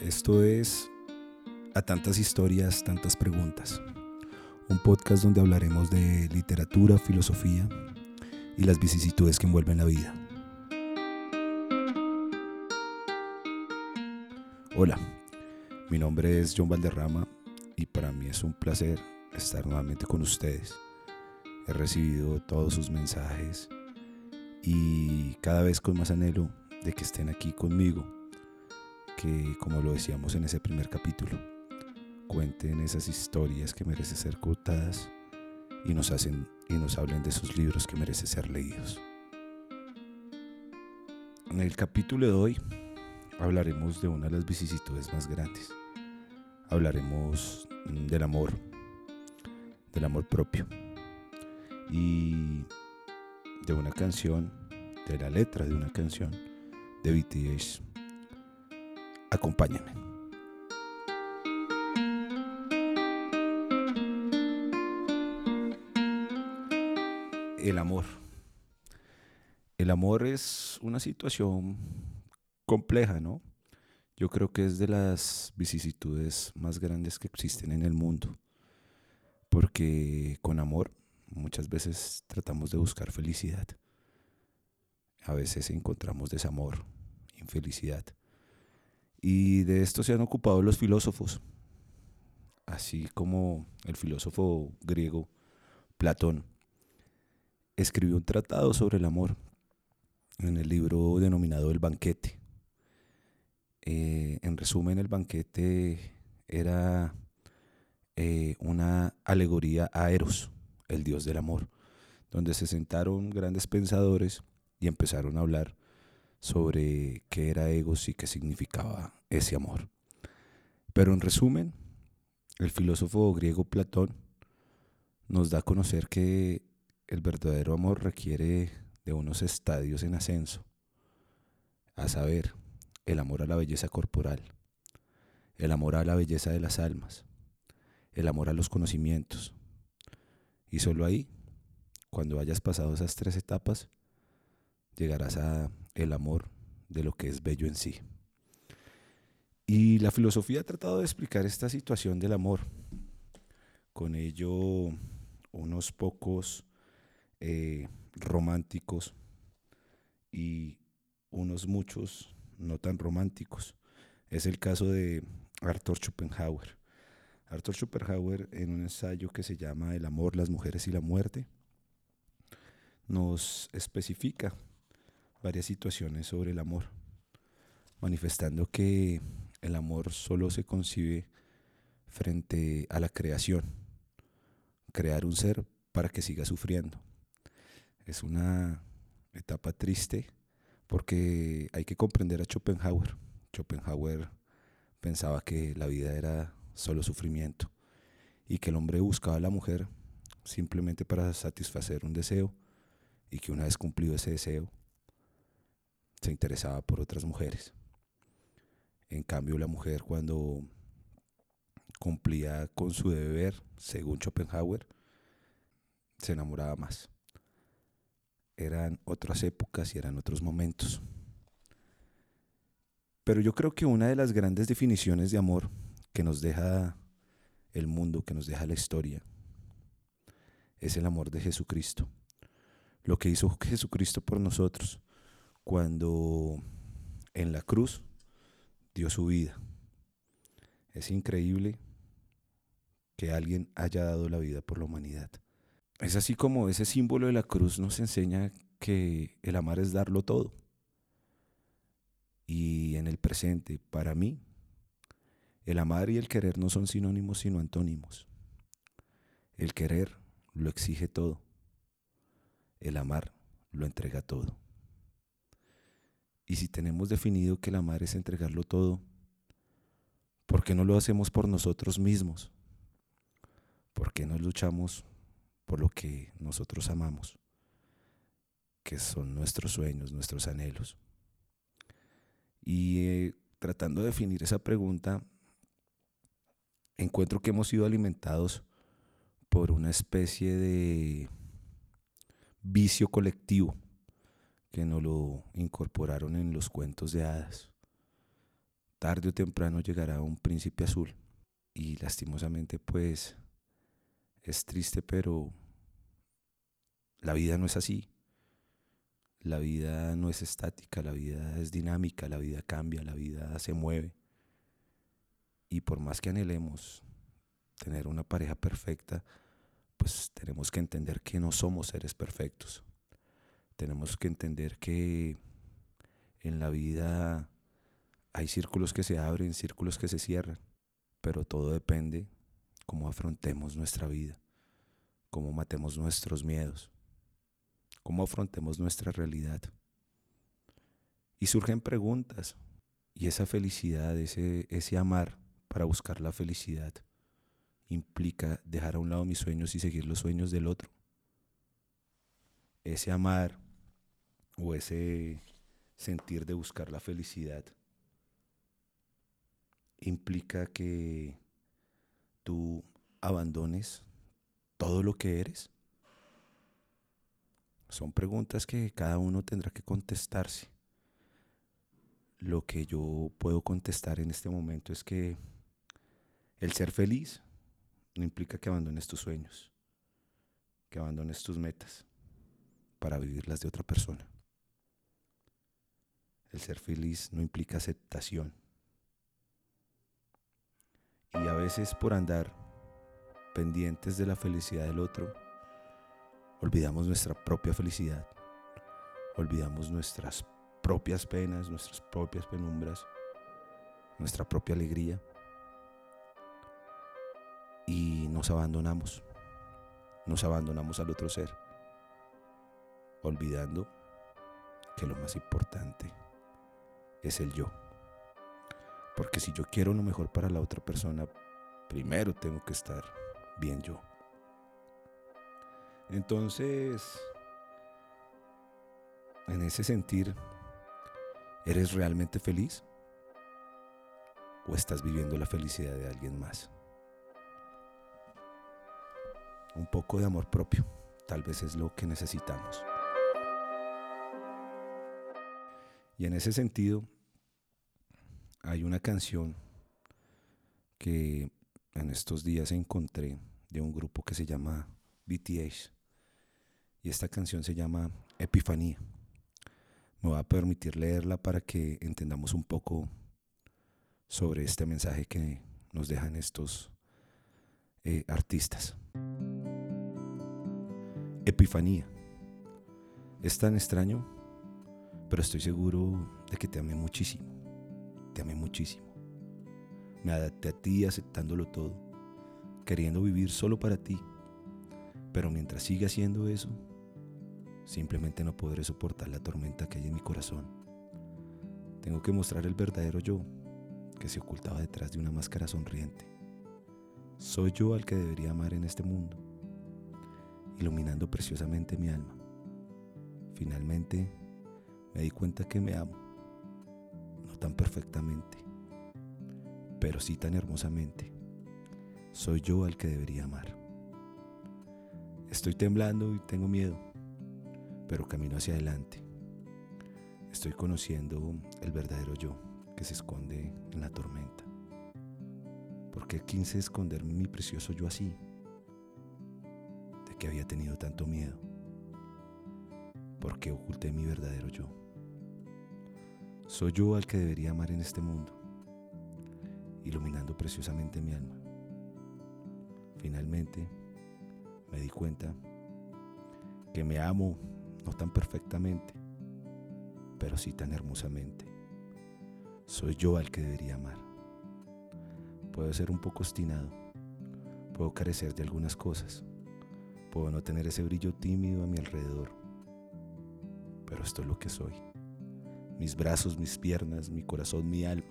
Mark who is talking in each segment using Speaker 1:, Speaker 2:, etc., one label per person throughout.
Speaker 1: Esto es A tantas historias, tantas preguntas. Un podcast donde hablaremos de literatura, filosofía y las vicisitudes que envuelven la vida. Hola, mi nombre es John Valderrama y para mí es un placer estar nuevamente con ustedes. He recibido todos sus mensajes y cada vez con más anhelo de que estén aquí conmigo, que como lo decíamos en ese primer capítulo, cuenten esas historias que merecen ser contadas y nos hacen y nos hablen de sus libros que merecen ser leídos. En el capítulo de hoy hablaremos de una de las vicisitudes más grandes. Hablaremos del amor, del amor propio y de una canción, de la letra de una canción de BTS. Acompáñenme. El amor. El amor es una situación compleja, ¿no? Yo creo que es de las vicisitudes más grandes que existen en el mundo. Porque con amor muchas veces tratamos de buscar felicidad. A veces encontramos desamor, infelicidad. Y de esto se han ocupado los filósofos, así como el filósofo griego Platón escribió un tratado sobre el amor en el libro denominado El banquete. Eh, en resumen, el banquete era eh, una alegoría a Eros, el dios del amor, donde se sentaron grandes pensadores y empezaron a hablar sobre qué era egos y qué significaba ese amor. Pero en resumen, el filósofo griego Platón nos da a conocer que el verdadero amor requiere de unos estadios en ascenso, a saber, el amor a la belleza corporal, el amor a la belleza de las almas, el amor a los conocimientos. Y solo ahí, cuando hayas pasado esas tres etapas, llegarás a el amor de lo que es bello en sí. Y la filosofía ha tratado de explicar esta situación del amor. Con ello, unos pocos eh, románticos y unos muchos no tan románticos. Es el caso de Arthur Schopenhauer. Arthur Schopenhauer, en un ensayo que se llama El amor, las mujeres y la muerte, nos especifica varias situaciones sobre el amor, manifestando que el amor solo se concibe frente a la creación, crear un ser para que siga sufriendo. Es una etapa triste porque hay que comprender a Schopenhauer. Schopenhauer pensaba que la vida era solo sufrimiento y que el hombre buscaba a la mujer simplemente para satisfacer un deseo y que una vez cumplido ese deseo se interesaba por otras mujeres. En cambio, la mujer cuando cumplía con su deber, según Schopenhauer, se enamoraba más. Eran otras épocas y eran otros momentos. Pero yo creo que una de las grandes definiciones de amor que nos deja el mundo, que nos deja la historia, es el amor de Jesucristo. Lo que hizo Jesucristo por nosotros cuando en la cruz dio su vida. Es increíble que alguien haya dado la vida por la humanidad. Es así como ese símbolo de la cruz nos enseña que el amar es darlo todo. Y en el presente, para mí, el amar y el querer no son sinónimos sino antónimos. El querer lo exige todo. El amar lo entrega todo. Y si tenemos definido que el amar es entregarlo todo, ¿por qué no lo hacemos por nosotros mismos? ¿Por qué no luchamos por lo que nosotros amamos? Que son nuestros sueños, nuestros anhelos. Y eh, tratando de definir esa pregunta, encuentro que hemos sido alimentados por una especie de vicio colectivo que nos lo incorporaron en los cuentos de hadas. tarde o temprano llegará un príncipe azul. Y lastimosamente pues es triste, pero la vida no es así. La vida no es estática, la vida es dinámica, la vida cambia, la vida se mueve. Y por más que anhelemos tener una pareja perfecta, pues tenemos que entender que no somos seres perfectos. Tenemos que entender que en la vida hay círculos que se abren, círculos que se cierran, pero todo depende cómo afrontemos nuestra vida, cómo matemos nuestros miedos, cómo afrontemos nuestra realidad. Y surgen preguntas, y esa felicidad, ese, ese amar para buscar la felicidad, implica dejar a un lado mis sueños y seguir los sueños del otro. Ese amar o ese sentir de buscar la felicidad implica que tú abandones todo lo que eres? Son preguntas que cada uno tendrá que contestarse. Lo que yo puedo contestar en este momento es que el ser feliz no implica que abandones tus sueños, que abandones tus metas para vivirlas de otra persona. El ser feliz no implica aceptación. Y a veces por andar pendientes de la felicidad del otro, olvidamos nuestra propia felicidad, olvidamos nuestras propias penas, nuestras propias penumbras, nuestra propia alegría y nos abandonamos, nos abandonamos al otro ser, olvidando que lo más importante es el yo. Porque si yo quiero lo mejor para la otra persona, primero tengo que estar bien yo. Entonces, en ese sentir, ¿eres realmente feliz? ¿O estás viviendo la felicidad de alguien más? Un poco de amor propio, tal vez es lo que necesitamos. Y en ese sentido, hay una canción que en estos días encontré de un grupo que se llama BTS y esta canción se llama Epifanía. Me va a permitir leerla para que entendamos un poco sobre este mensaje que nos dejan estos eh, artistas. Epifanía. Es tan extraño, pero estoy seguro de que te amé muchísimo te amé muchísimo. Me adapté a ti aceptándolo todo, queriendo vivir solo para ti. Pero mientras siga haciendo eso, simplemente no podré soportar la tormenta que hay en mi corazón. Tengo que mostrar el verdadero yo que se ocultaba detrás de una máscara sonriente. Soy yo al que debería amar en este mundo, iluminando preciosamente mi alma. Finalmente me di cuenta que me amo tan perfectamente, pero sí tan hermosamente. Soy yo al que debería amar. Estoy temblando y tengo miedo, pero camino hacia adelante. Estoy conociendo el verdadero yo que se esconde en la tormenta. ¿Por qué quise esconder mi precioso yo así? ¿De que había tenido tanto miedo? ¿Por qué oculté mi verdadero yo? Soy yo al que debería amar en este mundo, iluminando preciosamente mi alma. Finalmente me di cuenta que me amo no tan perfectamente, pero sí tan hermosamente. Soy yo al que debería amar. Puedo ser un poco obstinado, puedo carecer de algunas cosas, puedo no tener ese brillo tímido a mi alrededor, pero esto es lo que soy mis brazos, mis piernas, mi corazón, mi alma.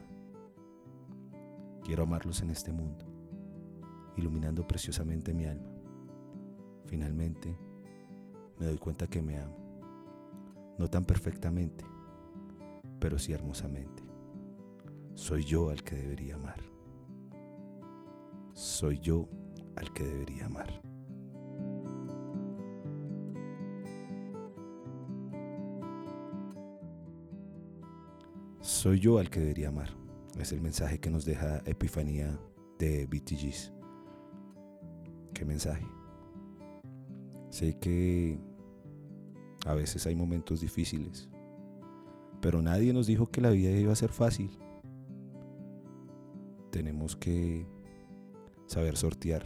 Speaker 1: Quiero amarlos en este mundo, iluminando preciosamente mi alma. Finalmente, me doy cuenta que me amo. No tan perfectamente, pero sí hermosamente. Soy yo al que debería amar. Soy yo al que debería amar. Soy yo al que debería amar. Es el mensaje que nos deja Epifanía de BTGs. ¿Qué mensaje? Sé que a veces hay momentos difíciles, pero nadie nos dijo que la vida iba a ser fácil. Tenemos que saber sortear,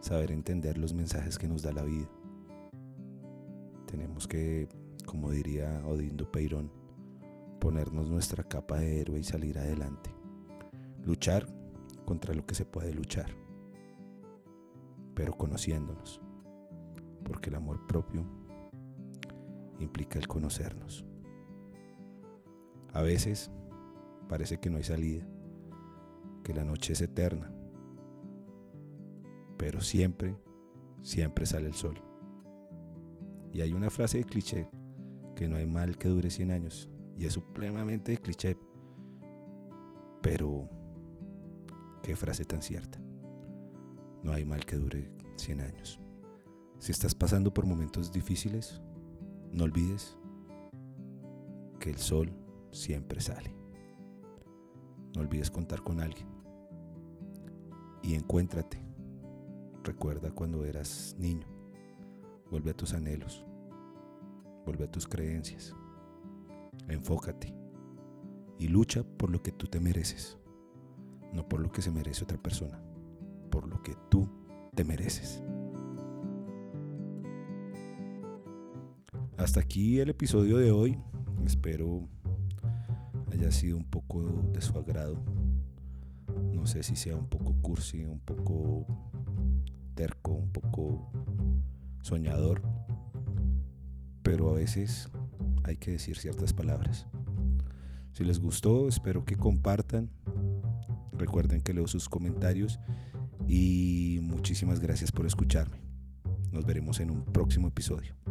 Speaker 1: saber entender los mensajes que nos da la vida. Tenemos que, como diría Odindo Peirón, ponernos nuestra capa de héroe y salir adelante. Luchar contra lo que se puede luchar, pero conociéndonos, porque el amor propio implica el conocernos. A veces parece que no hay salida, que la noche es eterna, pero siempre, siempre sale el sol. Y hay una frase de cliché, que no hay mal que dure 100 años, y es supremamente cliché, pero qué frase tan cierta. No hay mal que dure 100 años. Si estás pasando por momentos difíciles, no olvides que el sol siempre sale. No olvides contar con alguien. Y encuéntrate Recuerda cuando eras niño. Vuelve a tus anhelos. Vuelve a tus creencias. Enfócate. Y lucha por lo que tú te mereces. No por lo que se merece otra persona. Por lo que tú te mereces. Hasta aquí el episodio de hoy. Espero haya sido un poco de su agrado. No sé si sea un poco cursi, un poco terco, un poco soñador, pero a veces hay que decir ciertas palabras. Si les gustó, espero que compartan. Recuerden que leo sus comentarios y muchísimas gracias por escucharme. Nos veremos en un próximo episodio.